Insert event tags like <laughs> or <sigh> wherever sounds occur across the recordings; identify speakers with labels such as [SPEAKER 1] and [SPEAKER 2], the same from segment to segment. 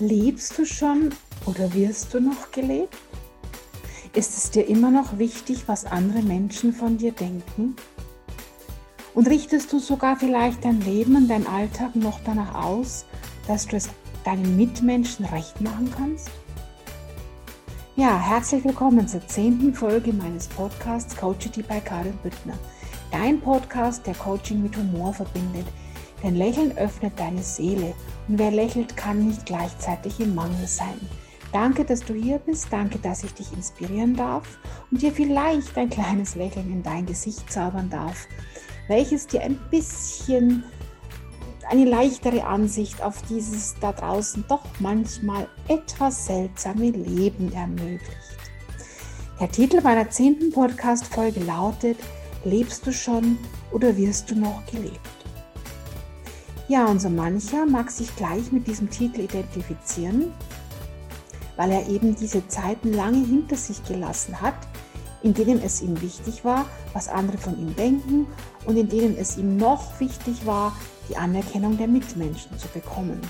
[SPEAKER 1] Lebst du schon oder wirst du noch gelebt? Ist es dir immer noch wichtig, was andere Menschen von dir denken? Und richtest du sogar vielleicht dein Leben und dein Alltag noch danach aus, dass du es deinen Mitmenschen recht machen kannst? Ja, herzlich willkommen zur zehnten Folge meines Podcasts Coachity bei Karin Büttner. Dein Podcast, der Coaching mit Humor verbindet – denn Lächeln öffnet deine Seele und wer lächelt, kann nicht gleichzeitig im Mangel sein. Danke, dass du hier bist. Danke, dass ich dich inspirieren darf und dir vielleicht ein kleines Lächeln in dein Gesicht zaubern darf, welches dir ein bisschen eine leichtere Ansicht auf dieses da draußen doch manchmal etwas seltsame Leben ermöglicht. Der Titel meiner zehnten Podcast-Folge lautet: Lebst du schon oder wirst du noch gelebt? Ja, und so mancher mag sich gleich mit diesem Titel identifizieren, weil er eben diese Zeiten lange hinter sich gelassen hat, in denen es ihm wichtig war, was andere von ihm denken und in denen es ihm noch wichtig war, die Anerkennung der Mitmenschen zu bekommen.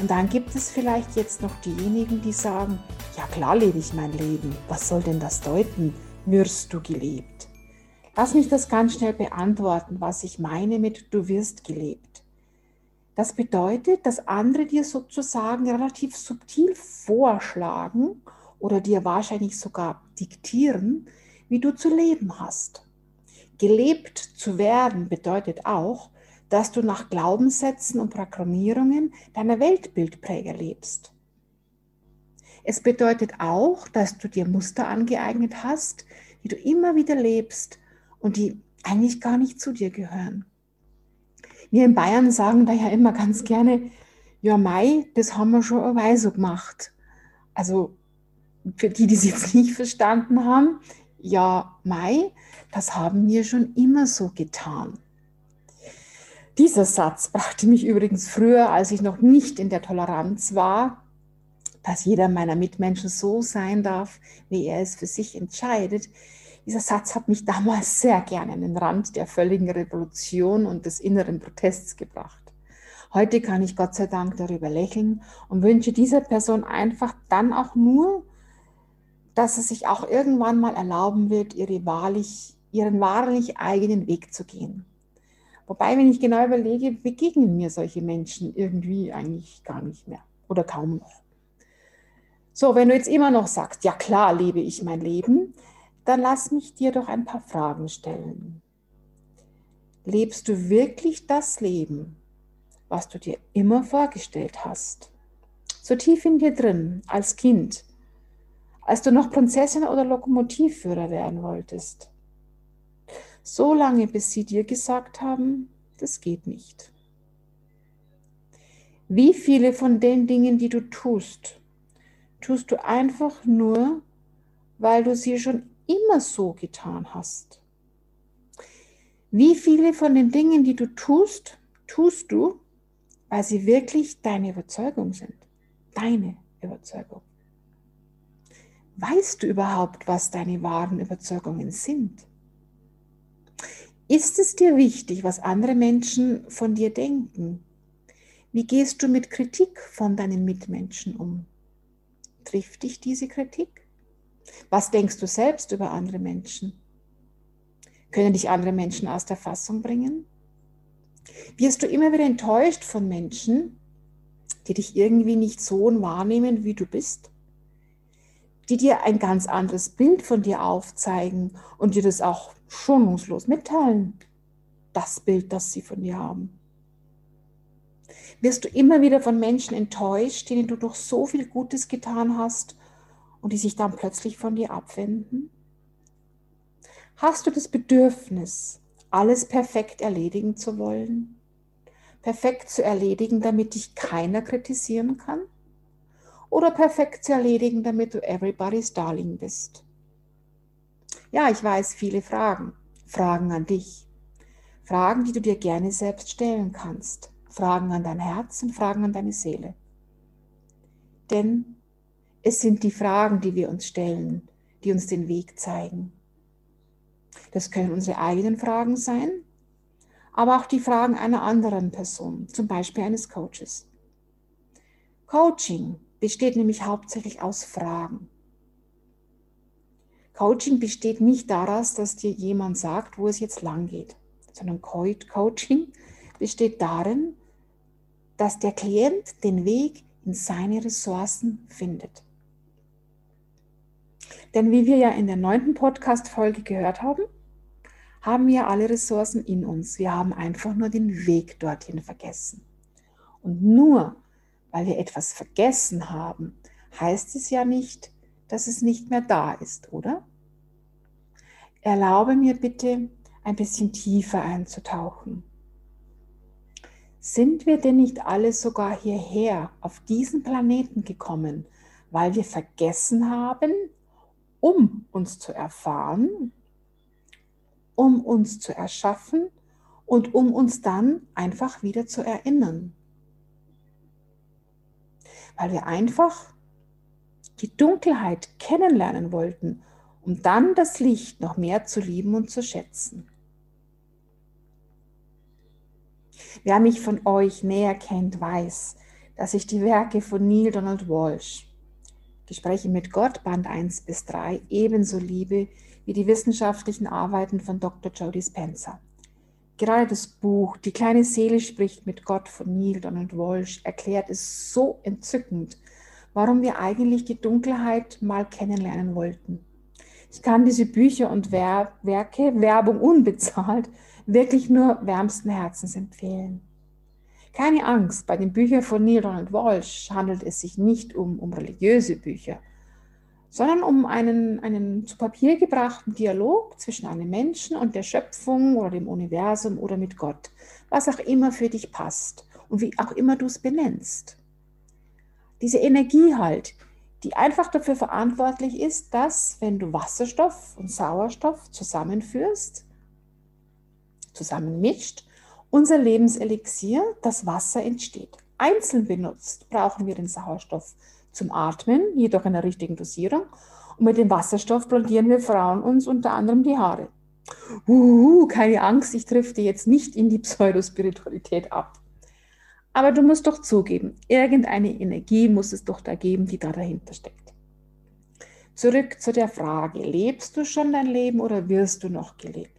[SPEAKER 1] Und dann gibt es vielleicht jetzt noch diejenigen, die sagen, ja klar lebe ich mein Leben, was soll denn das deuten, wirst du gelebt? Lass mich das ganz schnell beantworten, was ich meine mit du wirst gelebt. Das bedeutet, dass andere dir sozusagen relativ subtil vorschlagen oder dir wahrscheinlich sogar diktieren, wie du zu leben hast. Gelebt zu werden bedeutet auch, dass du nach Glaubenssätzen und Programmierungen deiner Weltbildpräger lebst. Es bedeutet auch, dass du dir Muster angeeignet hast, die du immer wieder lebst und die eigentlich gar nicht zu dir gehören. Wir in Bayern sagen da ja immer ganz gerne, ja, Mai, das haben wir schon eine Weise gemacht. Also für die, die es jetzt nicht verstanden haben, ja, Mai, das haben wir schon immer so getan. Dieser Satz brachte mich übrigens früher, als ich noch nicht in der Toleranz war, dass jeder meiner Mitmenschen so sein darf, wie er es für sich entscheidet, dieser Satz hat mich damals sehr gerne an den Rand der völligen Revolution und des inneren Protests gebracht. Heute kann ich Gott sei Dank darüber lächeln und wünsche dieser Person einfach dann auch nur, dass es sich auch irgendwann mal erlauben wird, ihre wahrlich, ihren wahrlich eigenen Weg zu gehen. Wobei, wenn ich genau überlege, begegnen mir solche Menschen irgendwie eigentlich gar nicht mehr oder kaum noch. So, wenn du jetzt immer noch sagst, ja klar lebe ich mein Leben, dann lass mich dir doch ein paar Fragen stellen. Lebst du wirklich das Leben, was du dir immer vorgestellt hast? So tief in dir drin, als Kind, als du noch Prinzessin oder Lokomotivführer werden wolltest. So lange, bis sie dir gesagt haben, das geht nicht. Wie viele von den Dingen, die du tust, tust du einfach nur, weil du sie schon immer so getan hast. Wie viele von den Dingen, die du tust, tust du, weil sie wirklich deine Überzeugung sind? Deine Überzeugung. Weißt du überhaupt, was deine wahren Überzeugungen sind? Ist es dir wichtig, was andere Menschen von dir denken? Wie gehst du mit Kritik von deinen Mitmenschen um? Trifft dich diese Kritik? Was denkst du selbst über andere Menschen? Können dich andere Menschen aus der Fassung bringen? Wirst du immer wieder enttäuscht von Menschen, die dich irgendwie nicht so wahrnehmen, wie du bist? Die dir ein ganz anderes Bild von dir aufzeigen und dir das auch schonungslos mitteilen, das Bild, das sie von dir haben. Wirst du immer wieder von Menschen enttäuscht, denen du doch so viel Gutes getan hast und die sich dann plötzlich von dir abwenden? Hast du das Bedürfnis, alles perfekt erledigen zu wollen? Perfekt zu erledigen, damit dich keiner kritisieren kann? Oder perfekt zu erledigen, damit du everybody's darling bist? Ja, ich weiß, viele Fragen. Fragen an dich. Fragen, die du dir gerne selbst stellen kannst. Fragen an dein Herz und Fragen an deine Seele. Denn es sind die Fragen, die wir uns stellen, die uns den Weg zeigen. Das können unsere eigenen Fragen sein, aber auch die Fragen einer anderen Person, zum Beispiel eines Coaches. Coaching besteht nämlich hauptsächlich aus Fragen. Coaching besteht nicht daraus, dass dir jemand sagt, wo es jetzt lang geht, sondern Coaching besteht darin, dass der Klient den Weg in seine Ressourcen findet. Denn wie wir ja in der neunten Podcast-Folge gehört haben, haben wir alle Ressourcen in uns. Wir haben einfach nur den Weg dorthin vergessen. Und nur weil wir etwas vergessen haben, heißt es ja nicht, dass es nicht mehr da ist, oder? Erlaube mir bitte, ein bisschen tiefer einzutauchen. Sind wir denn nicht alle sogar hierher auf diesen Planeten gekommen, weil wir vergessen haben, um uns zu erfahren, um uns zu erschaffen und um uns dann einfach wieder zu erinnern? Weil wir einfach die Dunkelheit kennenlernen wollten um dann das Licht noch mehr zu lieben und zu schätzen. Wer mich von euch näher kennt, weiß, dass ich die Werke von Neil Donald Walsh, Gespräche mit Gott, Band 1 bis 3, ebenso liebe wie die wissenschaftlichen Arbeiten von Dr. Jody Spencer. Gerade das Buch Die kleine Seele spricht mit Gott von Neil Donald Walsh erklärt es so entzückend, warum wir eigentlich die Dunkelheit mal kennenlernen wollten. Ich kann diese Bücher und Wer Werke, Werbung unbezahlt, wirklich nur wärmsten Herzens empfehlen. Keine Angst, bei den Büchern von Neil Donald Walsh handelt es sich nicht um, um religiöse Bücher, sondern um einen, einen zu Papier gebrachten Dialog zwischen einem Menschen und der Schöpfung oder dem Universum oder mit Gott, was auch immer für dich passt und wie auch immer du es benennst. Diese Energie halt, die einfach dafür verantwortlich ist, dass wenn du Wasserstoff und Sauerstoff zusammenführst, zusammenmischt, unser Lebenselixier, das Wasser entsteht. Einzeln benutzt brauchen wir den Sauerstoff zum Atmen, jedoch in der richtigen Dosierung. Und mit dem Wasserstoff blondieren wir Frauen uns unter anderem die Haare. Uhu, keine Angst, ich drifte jetzt nicht in die Pseudospiritualität ab. Aber du musst doch zugeben, irgendeine Energie muss es doch da geben, die da dahinter steckt. Zurück zu der Frage, lebst du schon dein Leben oder wirst du noch gelebt?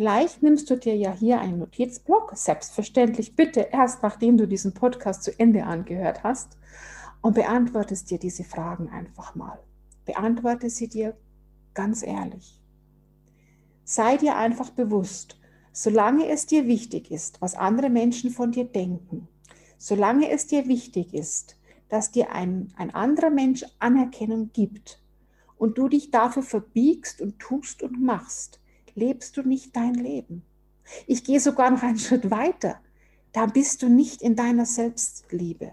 [SPEAKER 1] Vielleicht nimmst du dir ja hier einen Notizblock, selbstverständlich bitte erst nachdem du diesen Podcast zu Ende angehört hast und beantwortest dir diese Fragen einfach mal. Beantworte sie dir ganz ehrlich. Sei dir einfach bewusst, solange es dir wichtig ist, was andere Menschen von dir denken, solange es dir wichtig ist, dass dir ein, ein anderer Mensch Anerkennung gibt und du dich dafür verbiegst und tust und machst, lebst du nicht dein Leben. Ich gehe sogar noch einen Schritt weiter. Da bist du nicht in deiner Selbstliebe.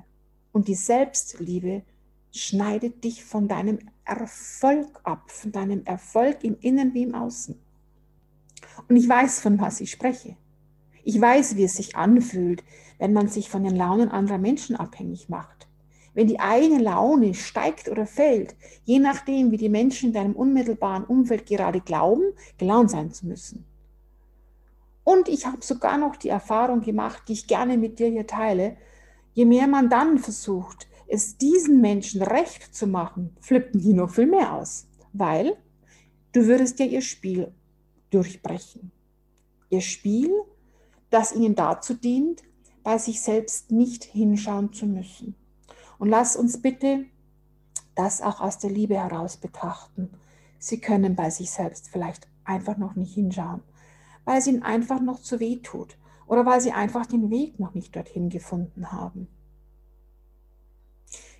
[SPEAKER 1] Und die Selbstliebe schneidet dich von deinem Erfolg ab, von deinem Erfolg im Innen wie im Außen. Und ich weiß, von was ich spreche. Ich weiß, wie es sich anfühlt, wenn man sich von den Launen anderer Menschen abhängig macht. Wenn die eigene Laune steigt oder fällt, je nachdem, wie die Menschen in deinem unmittelbaren Umfeld gerade glauben, gelaunt sein zu müssen. Und ich habe sogar noch die Erfahrung gemacht, die ich gerne mit dir hier teile. Je mehr man dann versucht, es diesen Menschen recht zu machen, flippen die noch viel mehr aus. Weil du würdest ja ihr Spiel durchbrechen. Ihr Spiel, das ihnen dazu dient, bei sich selbst nicht hinschauen zu müssen. Und lass uns bitte das auch aus der Liebe heraus betrachten. Sie können bei sich selbst vielleicht einfach noch nicht hinschauen, weil es ihnen einfach noch zu weh tut oder weil sie einfach den Weg noch nicht dorthin gefunden haben.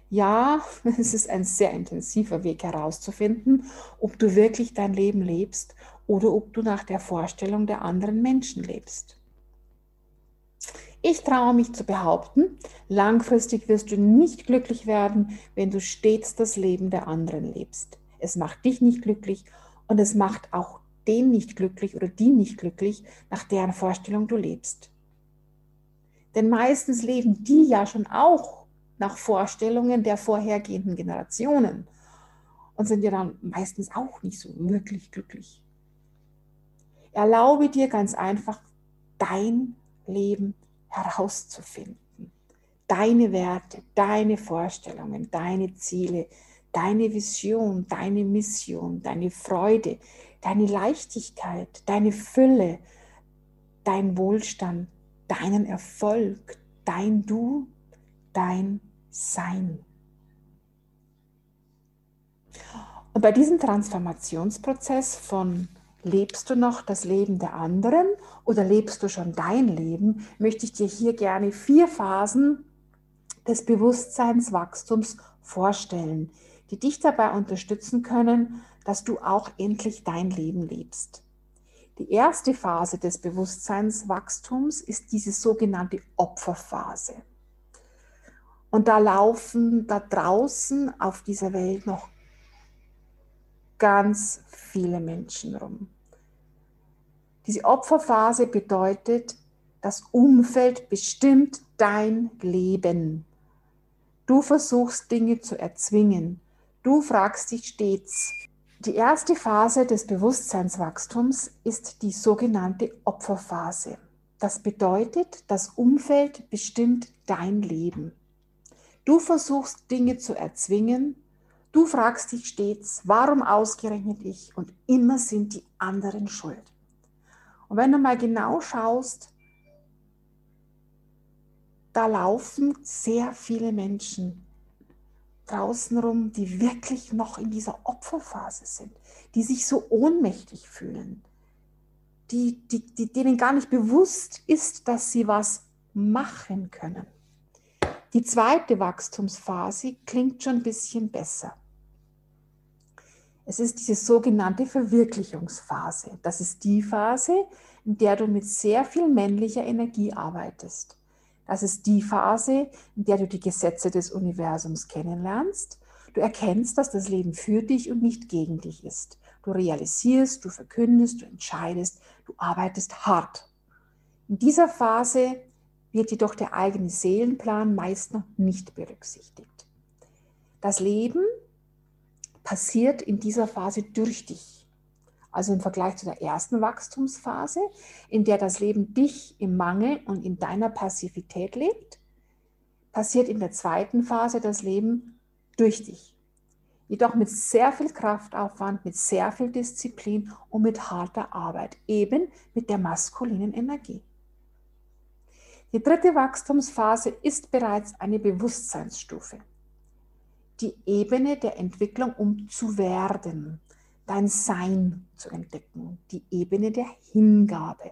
[SPEAKER 1] Ja, <laughs> es ist ein sehr intensiver Weg herauszufinden, ob du wirklich dein Leben lebst oder ob du nach der Vorstellung der anderen Menschen lebst. Ich traue mich zu behaupten, langfristig wirst du nicht glücklich werden, wenn du stets das Leben der anderen lebst. Es macht dich nicht glücklich und es macht auch den nicht glücklich oder die nicht glücklich, nach deren Vorstellung du lebst. Denn meistens leben die ja schon auch nach Vorstellungen der vorhergehenden Generationen und sind ja dann meistens auch nicht so wirklich glücklich. Erlaube dir ganz einfach, dein Leben herauszufinden. deine Werte, deine Vorstellungen, deine Ziele, deine Vision, deine Mission, deine Freude, deine Leichtigkeit, deine Fülle, dein Wohlstand, deinen Erfolg, dein Du, dein Sein. Und bei diesem Transformationsprozess von lebst du noch das Leben der anderen oder lebst du schon dein Leben, möchte ich dir hier gerne vier Phasen des Bewusstseinswachstums vorstellen, die dich dabei unterstützen können, dass du auch endlich dein Leben lebst. Die erste Phase des Bewusstseinswachstums ist diese sogenannte Opferphase. Und da laufen da draußen auf dieser Welt noch ganz viele Menschen rum. Diese Opferphase bedeutet, das Umfeld bestimmt dein Leben. Du versuchst Dinge zu erzwingen. Du fragst dich stets. Die erste Phase des Bewusstseinswachstums ist die sogenannte Opferphase. Das bedeutet, das Umfeld bestimmt dein Leben. Du versuchst Dinge zu erzwingen, Du fragst dich stets, warum ausgerechnet ich? Und immer sind die anderen schuld. Und wenn du mal genau schaust, da laufen sehr viele Menschen draußen rum, die wirklich noch in dieser Opferphase sind, die sich so ohnmächtig fühlen, die, die, die, denen gar nicht bewusst ist, dass sie was machen können. Die zweite Wachstumsphase klingt schon ein bisschen besser. Es ist diese sogenannte Verwirklichungsphase. Das ist die Phase, in der du mit sehr viel männlicher Energie arbeitest. Das ist die Phase, in der du die Gesetze des Universums kennenlernst. Du erkennst, dass das Leben für dich und nicht gegen dich ist. Du realisierst, du verkündest, du entscheidest, du arbeitest hart. In dieser Phase wird jedoch der eigene Seelenplan meist noch nicht berücksichtigt. Das Leben passiert in dieser Phase durch dich. Also im Vergleich zu der ersten Wachstumsphase, in der das Leben dich im Mangel und in deiner Passivität lebt, passiert in der zweiten Phase das Leben durch dich. Jedoch mit sehr viel Kraftaufwand, mit sehr viel Disziplin und mit harter Arbeit, eben mit der maskulinen Energie. Die dritte Wachstumsphase ist bereits eine Bewusstseinsstufe. Die Ebene der Entwicklung, um zu werden, dein Sein zu entdecken, die Ebene der Hingabe.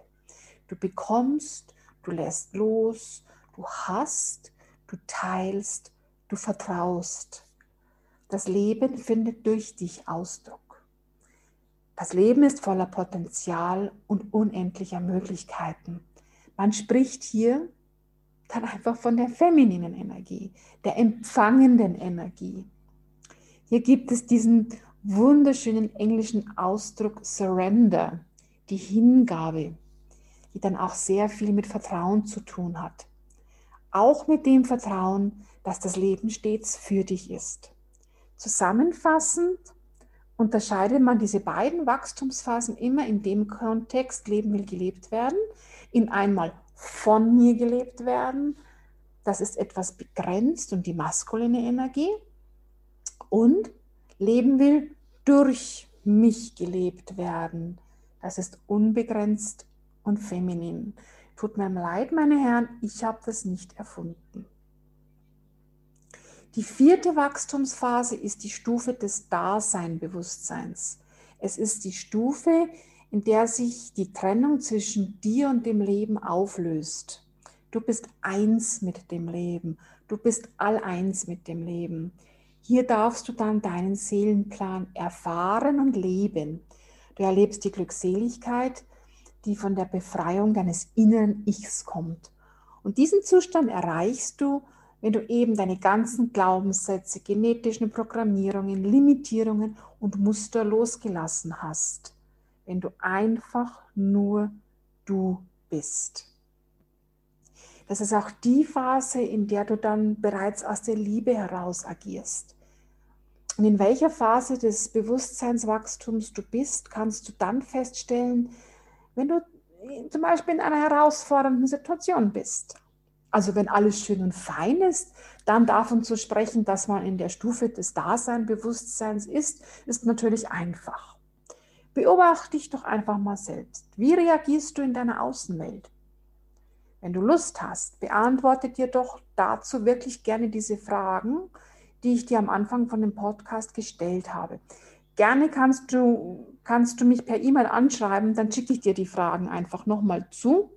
[SPEAKER 1] Du bekommst, du lässt los, du hast, du teilst, du vertraust. Das Leben findet durch dich Ausdruck. Das Leben ist voller Potenzial und unendlicher Möglichkeiten. Man spricht hier dann einfach von der femininen Energie, der empfangenden Energie. Hier gibt es diesen wunderschönen englischen Ausdruck Surrender, die Hingabe, die dann auch sehr viel mit Vertrauen zu tun hat. Auch mit dem Vertrauen, dass das Leben stets für dich ist. Zusammenfassend unterscheidet man diese beiden Wachstumsphasen immer in dem Kontext, Leben will gelebt werden, in einmal von mir gelebt werden, das ist etwas begrenzt und die maskuline Energie und Leben will durch mich gelebt werden, das ist unbegrenzt und feminin. Tut mir leid, meine Herren, ich habe das nicht erfunden. Die vierte Wachstumsphase ist die Stufe des Daseinbewusstseins. Es ist die Stufe, in der sich die Trennung zwischen dir und dem Leben auflöst. Du bist eins mit dem Leben. Du bist all eins mit dem Leben. Hier darfst du dann deinen Seelenplan erfahren und leben. Du erlebst die Glückseligkeit, die von der Befreiung deines inneren Ichs kommt. Und diesen Zustand erreichst du, wenn du eben deine ganzen Glaubenssätze, genetischen Programmierungen, Limitierungen und Muster losgelassen hast, wenn du einfach nur du bist. Das ist auch die Phase, in der du dann bereits aus der Liebe heraus agierst. Und in welcher Phase des Bewusstseinswachstums du bist, kannst du dann feststellen, wenn du zum Beispiel in einer herausfordernden Situation bist Also wenn alles schön und fein ist, dann davon zu sprechen, dass man in der Stufe des Daseinbewusstseins ist, ist natürlich einfach. Beobachte dich doch einfach mal selbst. Wie reagierst du in deiner Außenwelt? Wenn du Lust hast, beantworte dir doch dazu wirklich gerne diese Fragen, die ich dir am Anfang von dem Podcast gestellt habe. Gerne kannst du, kannst du mich per E-Mail anschreiben, dann schicke ich dir die Fragen einfach nochmal zu.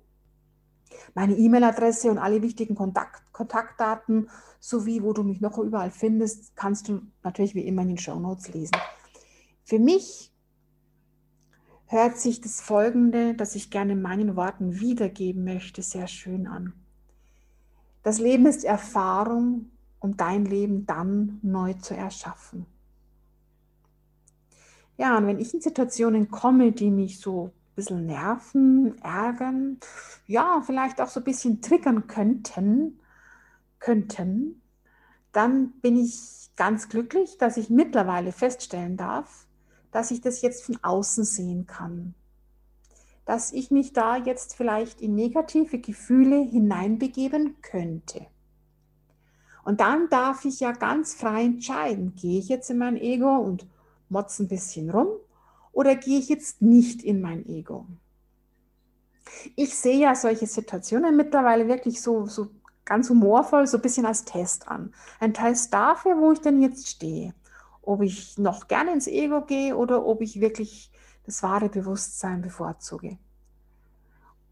[SPEAKER 1] Meine E-Mail-Adresse und alle wichtigen Kontakt, Kontaktdaten sowie wo du mich noch überall findest, kannst du natürlich wie immer in den Show Notes lesen. Für mich hört sich das Folgende, das ich gerne in meinen Worten wiedergeben möchte, sehr schön an. Das Leben ist Erfahrung, um dein Leben dann neu zu erschaffen. Ja, und wenn ich in Situationen komme, die mich so ein bisschen nerven, ärgern, ja, vielleicht auch so ein bisschen triggern könnten, könnten, dann bin ich ganz glücklich, dass ich mittlerweile feststellen darf, dass ich das jetzt von außen sehen kann. Dass ich mich da jetzt vielleicht in negative Gefühle hineinbegeben könnte. Und dann darf ich ja ganz frei entscheiden, gehe ich jetzt in mein Ego und motze ein bisschen rum oder gehe ich jetzt nicht in mein Ego? Ich sehe ja solche Situationen mittlerweile wirklich so, so ganz humorvoll, so ein bisschen als Test an. Ein Test dafür, wo ich denn jetzt stehe. Ob ich noch gerne ins Ego gehe oder ob ich wirklich das wahre Bewusstsein bevorzuge.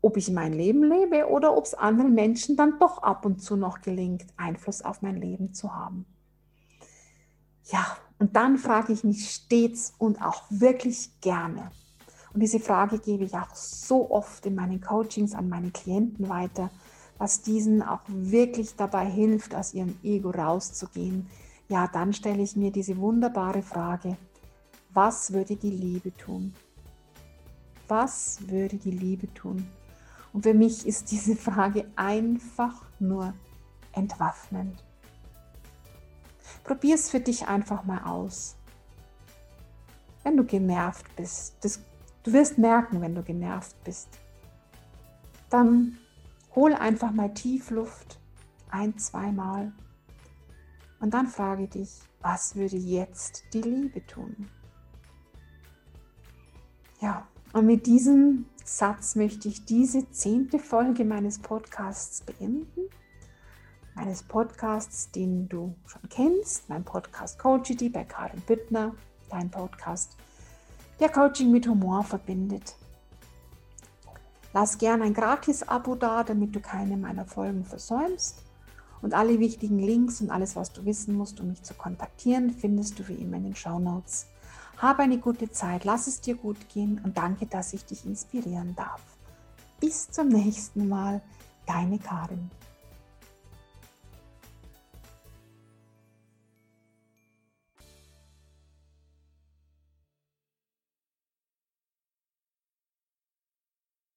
[SPEAKER 1] Ob ich mein Leben lebe oder ob es anderen Menschen dann doch ab und zu noch gelingt, Einfluss auf mein Leben zu haben. Ja, und dann frage ich mich stets und auch wirklich gerne. Und diese Frage gebe ich auch so oft in meinen Coachings an meine Klienten weiter, was diesen auch wirklich dabei hilft, aus ihrem Ego rauszugehen. Ja, dann stelle ich mir diese wunderbare Frage, was würde die Liebe tun? Was würde die Liebe tun? Und für mich ist diese Frage einfach nur entwaffnend. Probier es für dich einfach mal aus. Wenn du genervt bist, das, du wirst merken, wenn du genervt bist, dann hol einfach mal tief Luft, ein, zweimal. Und dann frage dich, was würde jetzt die Liebe tun? Ja, und mit diesem Satz möchte ich diese zehnte Folge meines Podcasts beenden meines Podcasts, den du schon kennst, mein Podcast Coachity bei Karin Büttner, dein Podcast, der Coaching mit Humor verbindet. Lass gerne ein Gratis-Abo da, damit du keine meiner Folgen versäumst. Und alle wichtigen Links und alles, was du wissen musst, um mich zu kontaktieren, findest du wie immer in den Show Notes. Habe eine gute Zeit, lass es dir gut gehen und danke, dass ich dich inspirieren darf. Bis zum nächsten Mal, deine Karin.